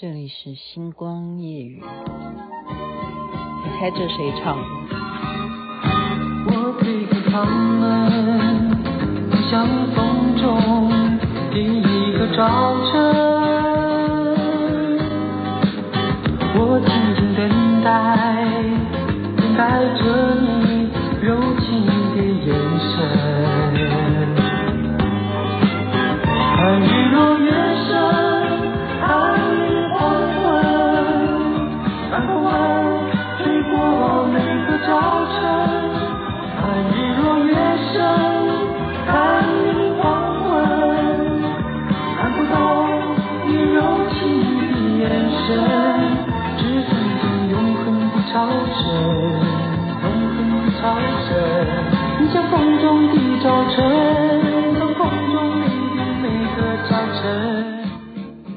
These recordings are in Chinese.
这里是星光夜雨，你猜这谁唱的？我推开窗门，像风中第一个早晨，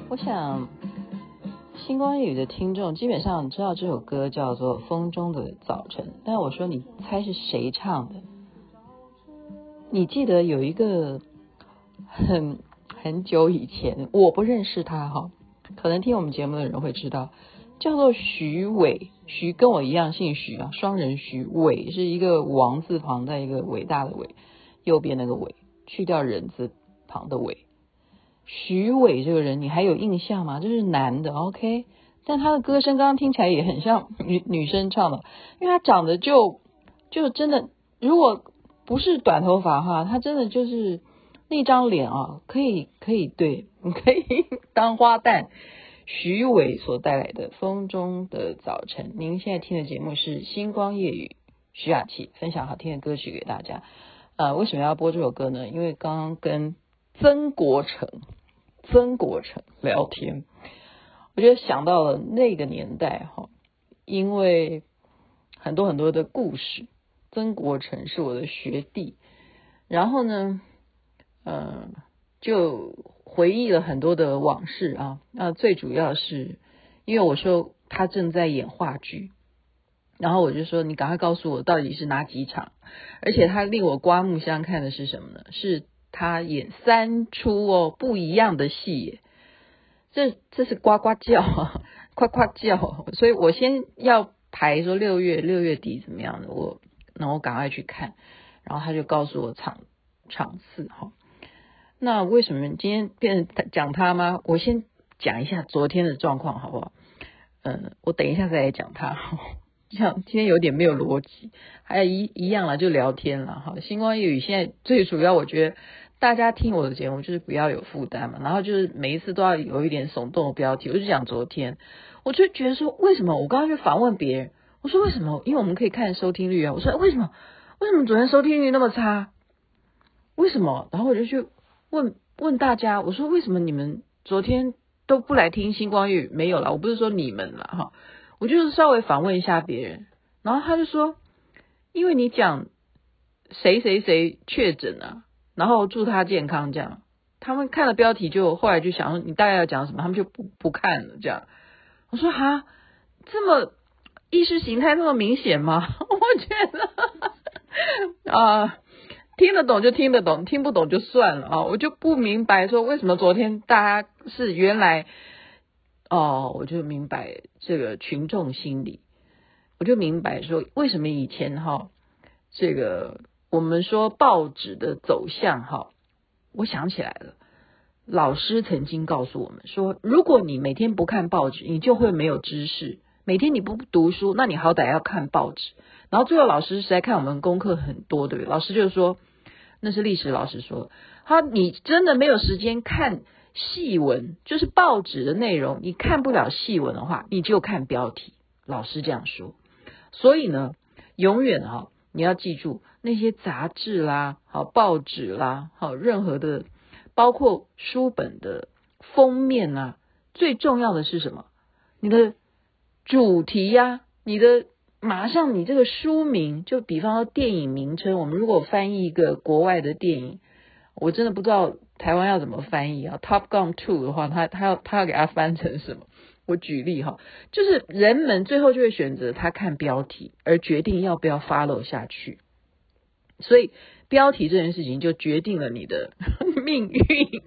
我想，星光夜语的听众基本上知道这首歌叫做《风中的早晨》，但我说你猜是谁唱的？你记得有一个很很久以前，我不认识他哈，可能听我们节目的人会知道，叫做徐伟，徐跟我一样姓徐啊，双人徐伟是一个王字旁在一个伟大的伟，右边那个伟去掉人字旁的伟。徐伟这个人你还有印象吗？这是男的，OK，但他的歌声刚刚听起来也很像女女生唱的，因为他长得就就真的，如果不是短头发哈，他真的就是那张脸啊，可以可以对，可以当花旦。徐伟所带来的《风中的早晨》，您现在听的节目是《星光夜语》，徐雅琪分享好听的歌曲给大家。呃，为什么要播这首歌呢？因为刚刚跟曾国城。曾国城聊天，我觉得想到了那个年代哈，因为很多很多的故事。曾国城是我的学弟，然后呢，呃，就回忆了很多的往事啊。那最主要是因为我说他正在演话剧，然后我就说你赶快告诉我到底是哪几场，而且他令我刮目相看的是什么呢？是。他演三出哦，不一样的戏，这这是呱呱叫啊，呱呱叫，所以我先要排说六月六月底怎么样的，我那我赶快去看，然后他就告诉我场场次哈。那为什么今天变成讲他吗？我先讲一下昨天的状况好不好？嗯，我等一下再来讲他，这 样今天有点没有逻辑，还有一一样了，就聊天了哈。星光夜语现在最主要，我觉得。大家听我的节目就是不要有负担嘛，然后就是每一次都要有一点耸动的标题。我就讲昨天，我就觉得说，为什么我刚刚去访问别人，我说为什么？因为我们可以看收听率啊。我说为什么？为什么昨天收听率那么差？为什么？然后我就去问问大家，我说为什么你们昨天都不来听星光浴？没有啦，我不是说你们啦哈，我就是稍微访问一下别人，然后他就说，因为你讲谁谁谁确诊啊。然后祝他健康，这样他们看了标题就后来就想说你大概要讲什么，他们就不不看了。这样我说哈，这么意识形态那么明显吗？我觉得 啊、听得懂就听得懂，听不懂就算了啊。我就不明白说为什么昨天大家是原来哦，我就明白这个群众心理，我就明白说为什么以前哈这个。我们说报纸的走向，哈，我想起来了。老师曾经告诉我们说，如果你每天不看报纸，你就会没有知识。每天你不读书，那你好歹要看报纸。然后最后老师实在看我们功课很多，对不对？老师就说，那是历史老师说，他你真的没有时间看细文，就是报纸的内容，你看不了细文的话，你就看标题。老师这样说。所以呢，永远哈。你要记住那些杂志啦，好报纸啦，好任何的，包括书本的封面啊，最重要的是什么？你的主题呀、你的马上你这个书名，就比方说电影名称，我们如果翻译一个国外的电影，我真的不知道台湾要怎么翻译啊。Top Gun Two 的话，他他要他要给它翻成什么？我举例哈，就是人们最后就会选择他看标题，而决定要不要 follow 下去。所以标题这件事情就决定了你的 命运。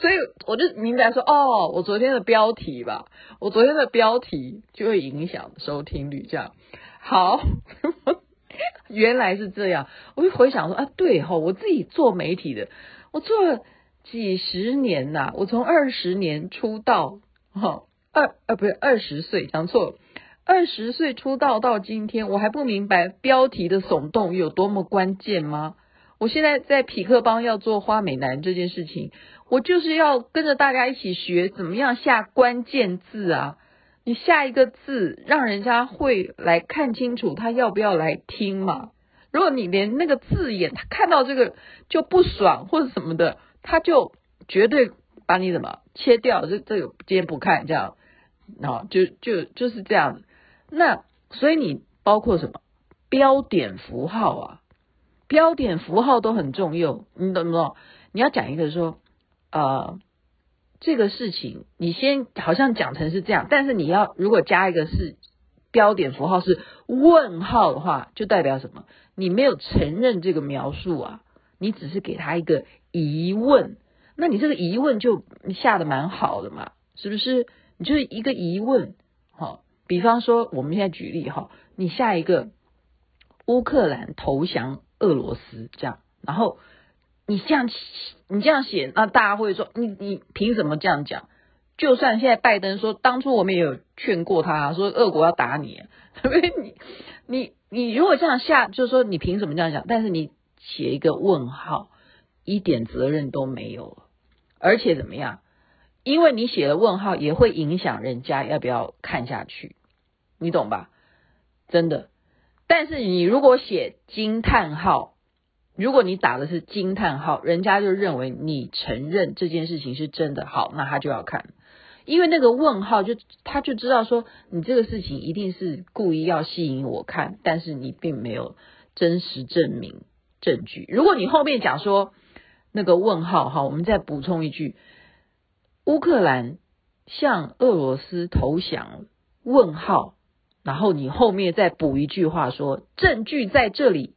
所以我就明白说，哦，我昨天的标题吧，我昨天的标题就会影响收听率，这样好，原来是这样。我就回想说，啊，对吼，我自己做媒体的，我做了几十年呐，我从二十年出道，哈，二呃不是二十岁，讲错了，二十岁出道到今天，我还不明白标题的耸动有多么关键吗？我现在在匹克邦要做花美男这件事情，我就是要跟着大家一起学怎么样下关键字啊！你下一个字，让人家会来看清楚他要不要来听嘛？如果你连那个字眼，他看到这个就不爽或者什么的，他就绝对把你怎么切掉，这这个今天不看这样，啊，就就就是这样。那所以你包括什么标点符号啊？标点符号都很重要，你懂不懂？你要讲一个说，呃，这个事情你先好像讲成是这样，但是你要如果加一个是标点符号是问号的话，就代表什么？你没有承认这个描述啊，你只是给他一个疑问，那你这个疑问就下的蛮好的嘛，是不是？你就是一个疑问，好，比方说我们现在举例哈，你下一个乌克兰投降。俄罗斯这样，然后你这样你这样写，那大家会说你你凭什么这样讲？就算现在拜登说当初我们也有劝过他说俄国要打你，对不对？你你你如果这样下，就是说你凭什么这样讲？但是你写一个问号，一点责任都没有了，而且怎么样？因为你写了问号，也会影响人家要不要看下去，你懂吧？真的。但是你如果写惊叹号，如果你打的是惊叹号，人家就认为你承认这件事情是真的，好，那他就要看，因为那个问号就他就知道说你这个事情一定是故意要吸引我看，但是你并没有真实证明证据。如果你后面讲说那个问号，哈，我们再补充一句，乌克兰向俄罗斯投降，问号。然后你后面再补一句话说证据在这里，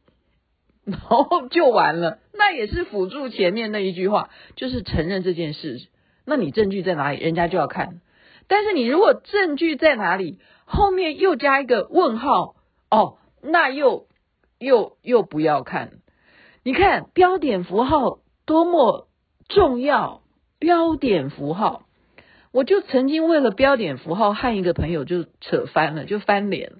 然后就完了。那也是辅助前面那一句话，就是承认这件事。那你证据在哪里？人家就要看。但是你如果证据在哪里，后面又加一个问号，哦，那又又又不要看。你看标点符号多么重要，标点符号。我就曾经为了标点符号和一个朋友就扯翻了，就翻脸，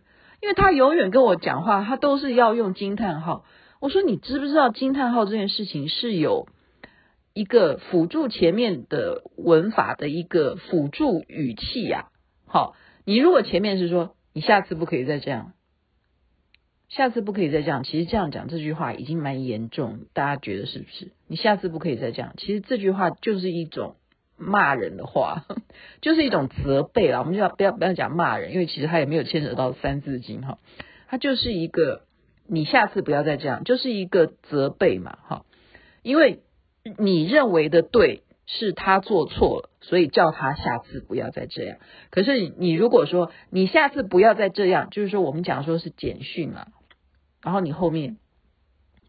因为他永远跟我讲话，他都是要用惊叹号。我说你知不知道惊叹号这件事情是有一个辅助前面的文法的一个辅助语气呀？好，你如果前面是说你下次不可以再这样，下次不可以再这样，其实这样讲这句话已经蛮严重，大家觉得是不是？你下次不可以再这样，其实这句话就是一种。骂人的话，就是一种责备啦。我们就要不要不要讲骂人，因为其实他也没有牵扯到三字经哈，他就是一个你下次不要再这样，就是一个责备嘛哈。因为你认为的对是他做错了，所以叫他下次不要再这样。可是你如果说你下次不要再这样，就是说我们讲说是简讯嘛，然后你后面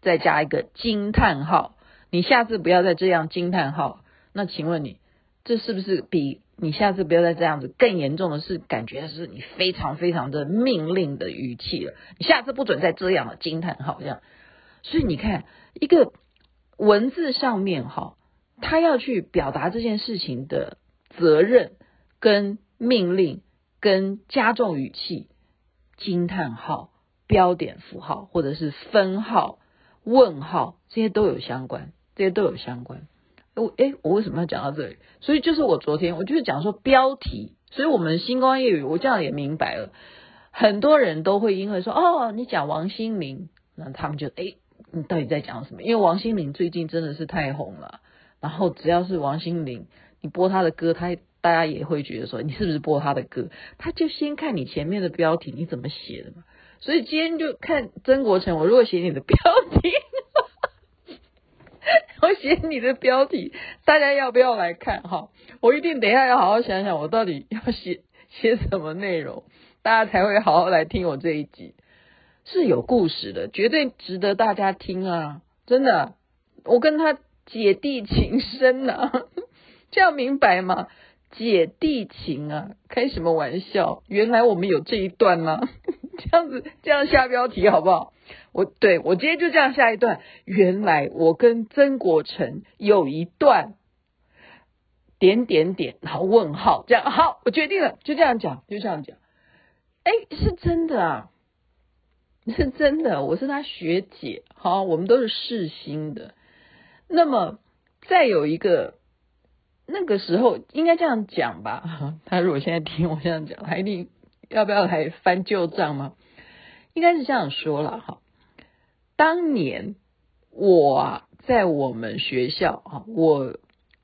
再加一个惊叹号，你下次不要再这样惊叹号，那请问你？这是不是比你下次不要再这样子更严重的是，感觉是你非常非常的命令的语气了？你下次不准再这样了，惊叹号这样。所以你看，一个文字上面哈，他要去表达这件事情的责任跟命令跟加重语气，惊叹号、标点符号或者是分号、问号，这些都有相关，这些都有相关。我诶，我为什么要讲到这里？所以就是我昨天，我就是讲说标题，所以我们星光夜语，我这样也明白了。很多人都会因为说哦，你讲王心凌，那他们就诶，你到底在讲什么？因为王心凌最近真的是太红了，然后只要是王心凌，你播她的歌，他大家也会觉得说你是不是播她的歌？他就先看你前面的标题你怎么写的嘛。所以今天就看曾国城，我如果写你的标题。我写你的标题，大家要不要来看哈？我一定等一下要好好想想，我到底要写写什么内容，大家才会好好来听我这一集。是有故事的，绝对值得大家听啊！真的，我跟他姐弟情深啊。这样明白吗？姐弟情啊，开什么玩笑？原来我们有这一段吗？这样子，这样下标题好不好？我对我今天就这样下一段。原来我跟曾国成有一段点点点，然后问号，这样好，我决定了，就这样讲，就这样讲。哎，是真的啊，是真的，我是他学姐，好，我们都是世新的。那么再有一个。那个时候应该这样讲吧？他如果现在听我这样讲，他一定要不要来翻旧账吗？应该是这样说了哈。当年我啊，在我们学校啊，我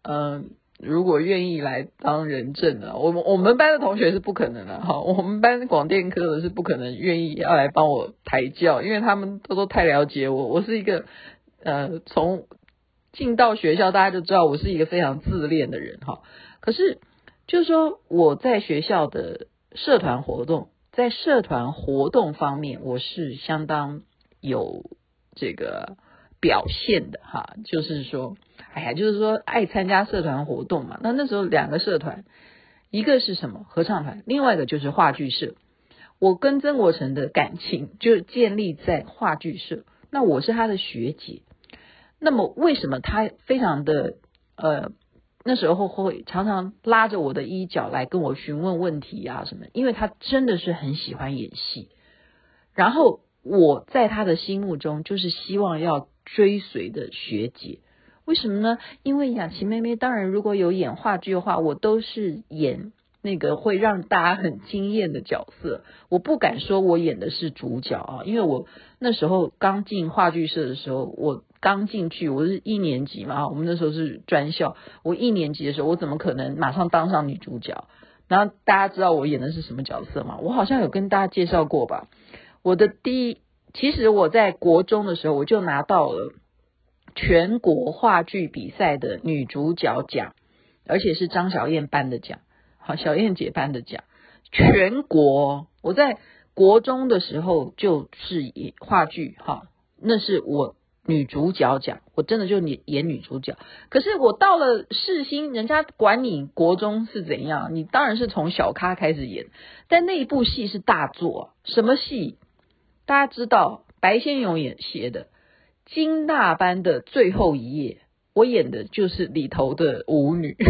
嗯、如果愿意来当人证的，我们我们班的同学是不可能的哈。我们班广电科的是不可能愿意要来帮我抬轿，因为他们都都太了解我，我是一个呃从。进到学校，大家就知道我是一个非常自恋的人哈。可是，就是说我在学校的社团活动，在社团活动方面，我是相当有这个表现的哈。就是说，哎呀，就是说爱参加社团活动嘛。那那时候两个社团，一个是什么合唱团，另外一个就是话剧社。我跟曾国成的感情就建立在话剧社。那我是他的学姐。那么为什么他非常的呃那时候会常常拉着我的衣角来跟我询问问题啊什么？因为他真的是很喜欢演戏，然后我在他的心目中就是希望要追随的学姐。为什么呢？因为雅琪妹妹当然如果有演话剧的话，我都是演那个会让大家很惊艳的角色。我不敢说我演的是主角啊，因为我那时候刚进话剧社的时候，我。刚进去，我是一年级嘛，我们那时候是专校。我一年级的时候，我怎么可能马上当上女主角？然后大家知道我演的是什么角色吗？我好像有跟大家介绍过吧。我的第一，其实我在国中的时候，我就拿到了全国话剧比赛的女主角奖，而且是张小燕颁的奖，好，小燕姐颁的奖。全国，我在国中的时候就是演话剧，哈，那是我。女主角奖，我真的就演演女主角。可是我到了世新，人家管你国中是怎样，你当然是从小咖开始演。但那一部戏是大作，什么戏？大家知道，白先勇演写的《金大班的最后一夜》，我演的就是里头的舞女。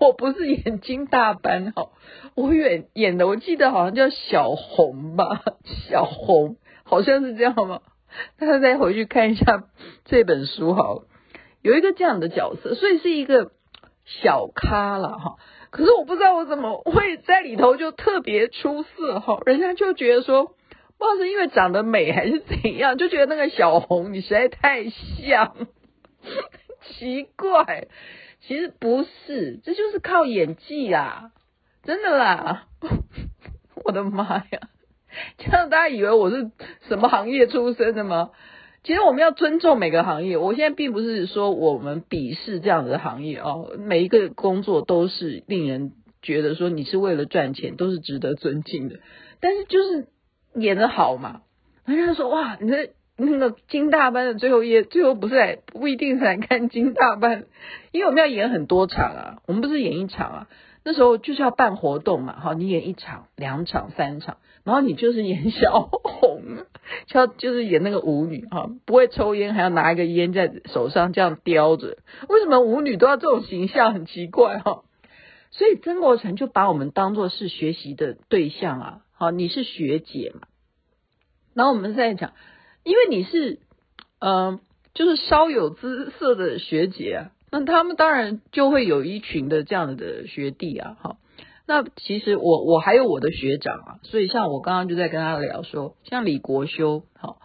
我不是演金大班哈，我演演的，我记得好像叫小红吧，小红。好像是这样吗？大家再回去看一下 这本书好了，有一个这样的角色，所以是一个小咖了哈。可是我不知道我怎么会在里头就特别出色哈，人家就觉得说，不知道是因为长得美还是怎样，就觉得那个小红你实在太像，奇怪，其实不是，这就是靠演技啊，真的啦，我的妈呀！这样大家以为我是什么行业出身的吗？其实我们要尊重每个行业。我现在并不是说我们鄙视这样子的行业哦，每一个工作都是令人觉得说你是为了赚钱，都是值得尊敬的。但是就是演得好嘛，人家说哇，你这那个金大班的最后一夜，最后不是来不一定是来看金大班，因为我们要演很多场啊，我们不是演一场啊。那时候就是要办活动嘛，好，你演一场、两场、三场，然后你就是演小红，就就是演那个舞女哈，不会抽烟，还要拿一个烟在手上这样叼着。为什么舞女都要这种形象？很奇怪哈。所以曾国成就把我们当做是学习的对象啊，好，你是学姐嘛，然后我们在讲，因为你是嗯、就是稍有姿色的学姐。那他们当然就会有一群的这样的学弟啊，哈。那其实我我还有我的学长啊，所以像我刚刚就在跟他聊说，像李国修，哈，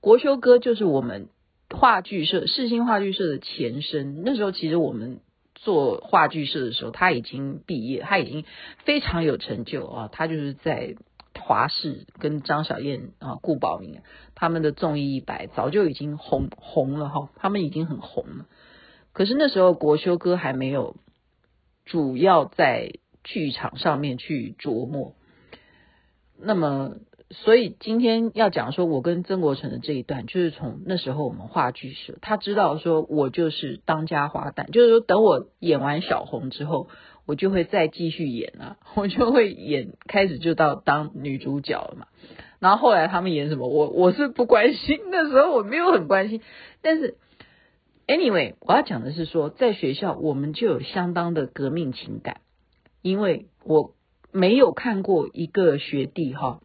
国修哥就是我们话剧社世新话剧社的前身。那时候其实我们做话剧社的时候，他已经毕业，他已经非常有成就啊。他就是在华视跟张小燕啊、顾宝明他们的综艺一百早就已经红红了哈，他们已经很红了。可是那时候国修哥还没有主要在剧场上面去琢磨，那么所以今天要讲说，我跟曾国成的这一段，就是从那时候我们话剧社，他知道说我就是当家花旦，就是说等我演完小红之后，我就会再继续演啊，我就会演，开始就到当女主角了嘛。然后后来他们演什么，我我是不关心，那时候我没有很关心。但是，anyway，我要讲的是说，在学校我们就有相当的革命情感，因为我没有看过一个学弟哈。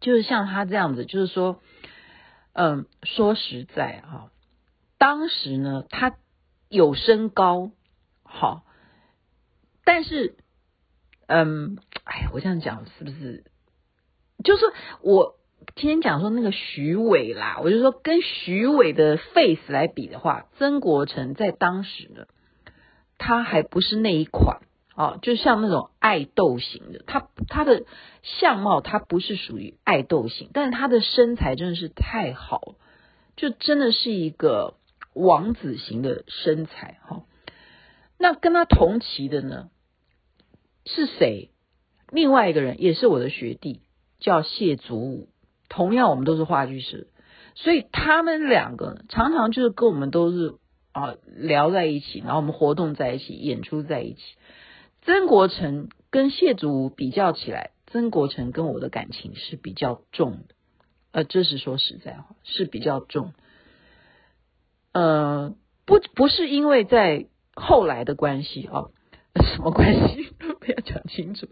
就是像他这样子，就是说，嗯，说实在哈，当时呢，他有身高，好，但是，嗯，哎，我这样讲是不是？就是我今天讲说那个徐伟啦，我就说跟徐伟的 face 来比的话，曾国城在当时呢，他还不是那一款。哦，就像那种爱豆型的，他他的相貌他不是属于爱豆型，但是他的身材真的是太好，就真的是一个王子型的身材哈、哦。那跟他同期的呢是谁？另外一个人也是我的学弟，叫谢祖武，同样我们都是话剧社，所以他们两个常常就是跟我们都是啊聊在一起，然后我们活动在一起，演出在一起。曾国成跟谢祖武比较起来，曾国成跟我的感情是比较重的，呃，这是说实在话是比较重，呃，不不是因为在后来的关系啊，什么关系？不要讲清楚，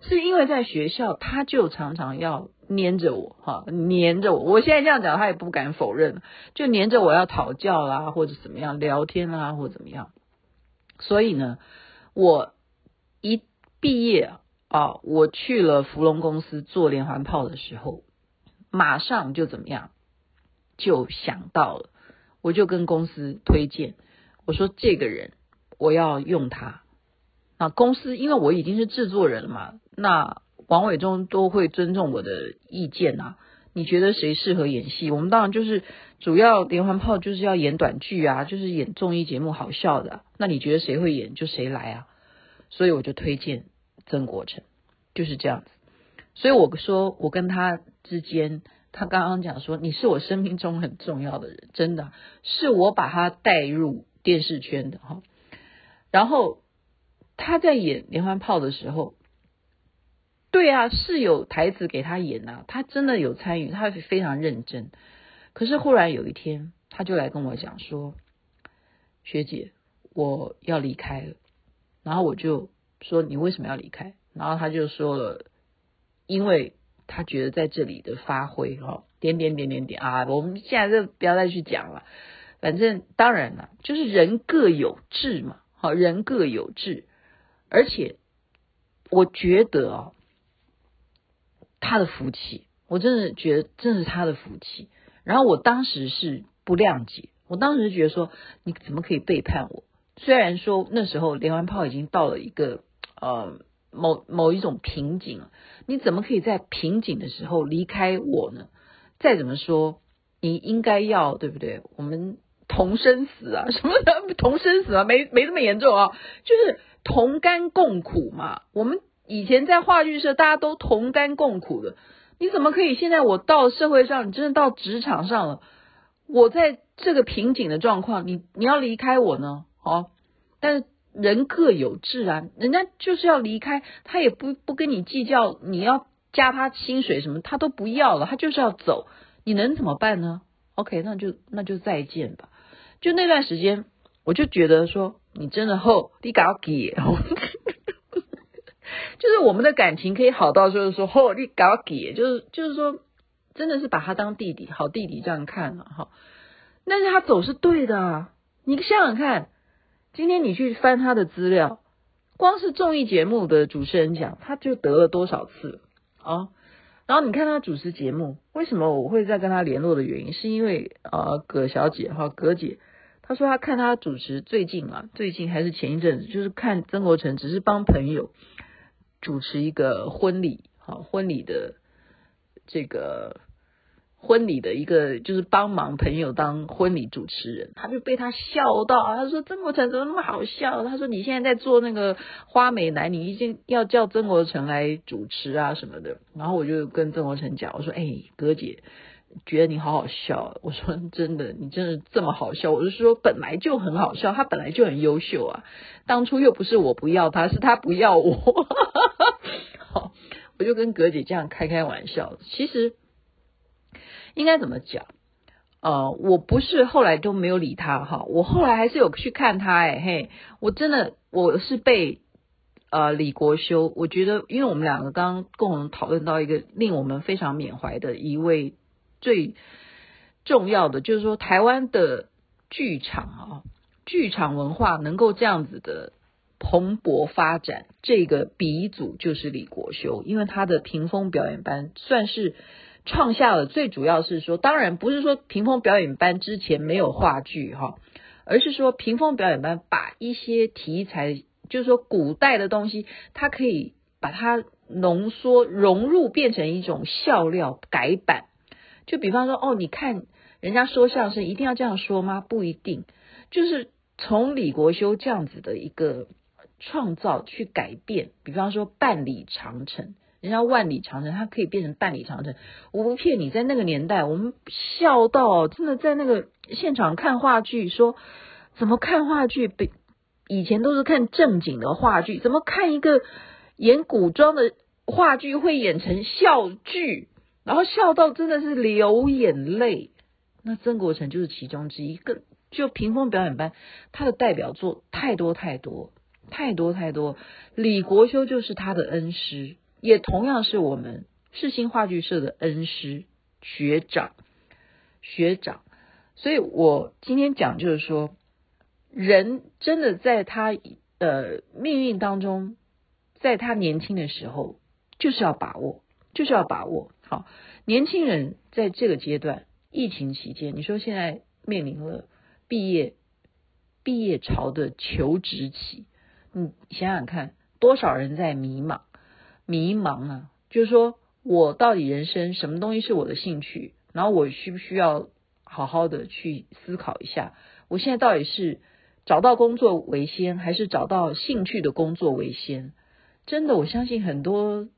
是因为在学校他就常常要黏着我哈，黏着我，我现在这样讲他也不敢否认，就黏着我要讨教啦，或者怎么样聊天啦，或者怎么样，所以呢，我。一毕业啊，我去了福隆公司做连环炮的时候，马上就怎么样，就想到了，我就跟公司推荐，我说这个人我要用他。那公司因为我已经是制作人了嘛，那王伟忠都会尊重我的意见啊。你觉得谁适合演戏？我们当然就是主要连环炮就是要演短剧啊，就是演综艺节目好笑的。那你觉得谁会演就谁来啊。所以我就推荐曾国成，就是这样子。所以我说我跟他之间，他刚刚讲说你是我生命中很重要的人，真的是我把他带入电视圈的哈。然后他在演连环炮的时候，对啊，是有台词给他演呐，他真的有参与，他非常认真。可是忽然有一天，他就来跟我讲说：“学姐，我要离开了。”然后我就说，你为什么要离开？然后他就说了，因为他觉得在这里的发挥哈，点点点点点啊，我们现在就不要再去讲了。反正当然了，就是人各有志嘛，好，人各有志。而且我觉得哦，他的福气，我真的觉得这是他的福气。然后我当时是不谅解，我当时觉得说，你怎么可以背叛我？虽然说那时候连环炮已经到了一个呃某某一种瓶颈，你怎么可以在瓶颈的时候离开我呢？再怎么说，你应该要对不对？我们同生死啊，什么的同生死啊，没没这么严重啊，就是同甘共苦嘛。我们以前在话剧社，大家都同甘共苦的，你怎么可以现在我到社会上，你真的到职场上了，我在这个瓶颈的状况，你你要离开我呢？哦，但是人各有志啊，人家就是要离开，他也不不跟你计较，你要加他薪水什么，他都不要了，他就是要走，你能怎么办呢？OK，那就那就再见吧。就那段时间，我就觉得说，你真的后你搞给，就是我们的感情可以好到就是说后你搞给，就是就是说，真的是把他当弟弟，好弟弟这样看了哈。但是他走是对的，你想想看。今天你去翻他的资料，光是综艺节目的主持人奖，他就得了多少次啊？然后你看他主持节目，为什么我会再跟他联络的原因，是因为呃，葛小姐哈，葛姐，她说她看他主持最近啊，最近还是前一阵子，就是看曾国成只是帮朋友主持一个婚礼，好婚礼的这个婚礼的一个就是帮忙朋友当婚礼主持人，他就被他笑到，他说曾国成怎么那么好笑？他说你现在在做那个花美男，你一定要叫曾国成来主持啊什么的。然后我就跟曾国成讲，我说哎，葛姐觉得你好好笑，我说真的，你真的这么好笑？我就说本来就很好笑，他本来就很优秀啊，当初又不是我不要他，是他不要我。好，我就跟葛姐这样开开玩笑，其实。应该怎么讲？呃，我不是后来都没有理他哈，我后来还是有去看他哎嘿，我真的我是被呃李国修，我觉得因为我们两个刚刚共同讨论到一个令我们非常缅怀的一位最重要的，就是说台湾的剧场啊，剧场文化能够这样子的蓬勃发展，这个鼻祖就是李国修，因为他的屏风表演班算是。创下了，最主要是说，当然不是说屏风表演班之前没有话剧哈，而是说屏风表演班把一些题材，就是说古代的东西，它可以把它浓缩融入，变成一种笑料改版。就比方说，哦，你看人家说相声一定要这样说吗？不一定，就是从李国修这样子的一个创造去改变。比方说半里长城。人家万里长城，它可以变成半里长城。我不骗你，在那个年代，我们笑到真的在那个现场看话剧，说怎么看话剧？比以前都是看正经的话剧，怎么看一个演古装的话剧会演成笑剧？然后笑到真的是流眼泪。那曾国城就是其中之一个，就屏风表演班，他的代表作太多太多太多太多。李国修就是他的恩师。也同样是我们世新话剧社的恩师学长学长，所以我今天讲就是说，人真的在他呃命运当中，在他年轻的时候，就是要把握，就是要把握。好，年轻人在这个阶段，疫情期间，你说现在面临了毕业毕业潮的求职期，你想想看，多少人在迷茫。迷茫啊，就是说我到底人生什么东西是我的兴趣？然后我需不需要好好的去思考一下？我现在到底是找到工作为先，还是找到兴趣的工作为先？真的，我相信很多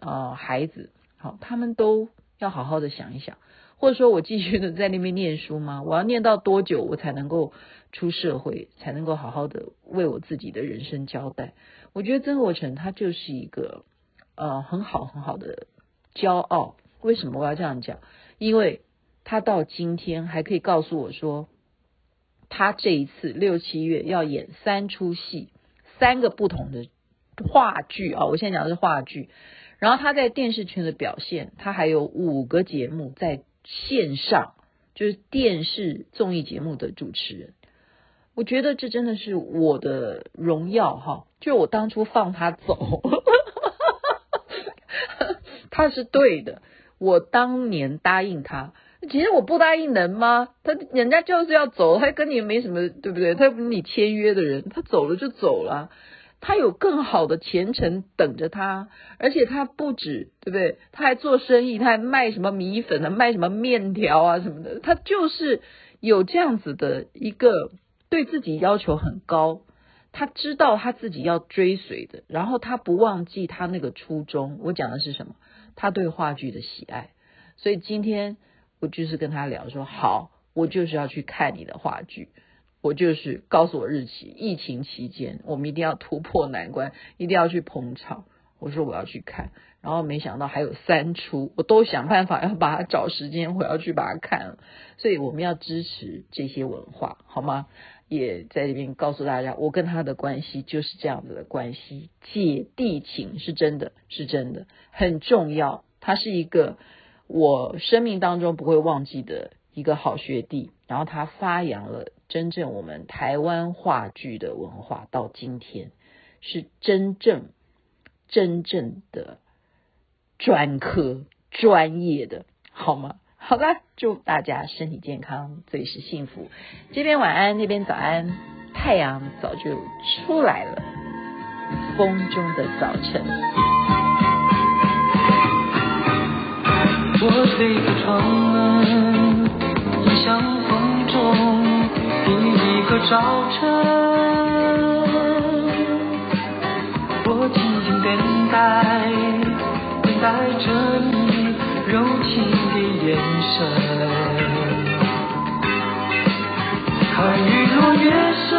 啊、孩子，好，他们都要好好的想一想，或者说我继续的在那边念书吗？我要念到多久，我才能够出社会，才能够好好的为我自己的人生交代？我觉得曾国成他就是一个。呃，很好很好的骄傲。为什么我要这样讲？因为他到今天还可以告诉我说，他这一次六七月要演三出戏，三个不同的话剧啊。我现在讲的是话剧。然后他在电视圈的表现，他还有五个节目在线上，就是电视综艺节目的主持人。我觉得这真的是我的荣耀哈！就我当初放他走。他是对的，我当年答应他，其实我不答应能吗？他人家就是要走，他跟你没什么，对不对？他又不是你签约的人，他走了就走了，他有更好的前程等着他，而且他不止，对不对？他还做生意，他还卖什么米粉啊，卖什么面条啊什么的，他就是有这样子的一个对自己要求很高。他知道他自己要追随的，然后他不忘记他那个初衷。我讲的是什么？他对话剧的喜爱。所以今天我就是跟他聊说，好，我就是要去看你的话剧，我就是告诉我日期。疫情期间，我们一定要突破难关，一定要去捧场。我说我要去看，然后没想到还有三出，我都想办法要把它找时间，我要去把它看了。所以我们要支持这些文化，好吗？也在这边告诉大家，我跟他的关系就是这样子的关系，姐弟情是真的，是真的很重要。他是一个我生命当中不会忘记的一个好学弟，然后他发扬了真正我们台湾话剧的文化，到今天是真正真正的专科专业的，好吗？好吧，祝大家身体健康，最是幸福。这边晚安，那边早安，太阳早就出来了，风中的早晨。我推开窗门，迎向风中第一个早晨。眼神。看日落月升，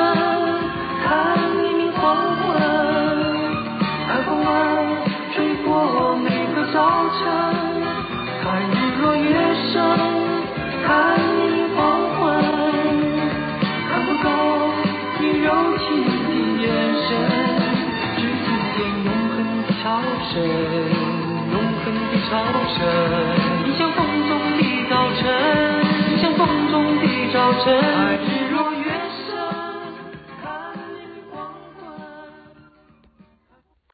看黎明黄昏，看风儿吹过每个早晨。看日落月升，看黎明黄昏，看不够你柔情的眼神。只听见永恒的潮声，永恒的潮声。早晨。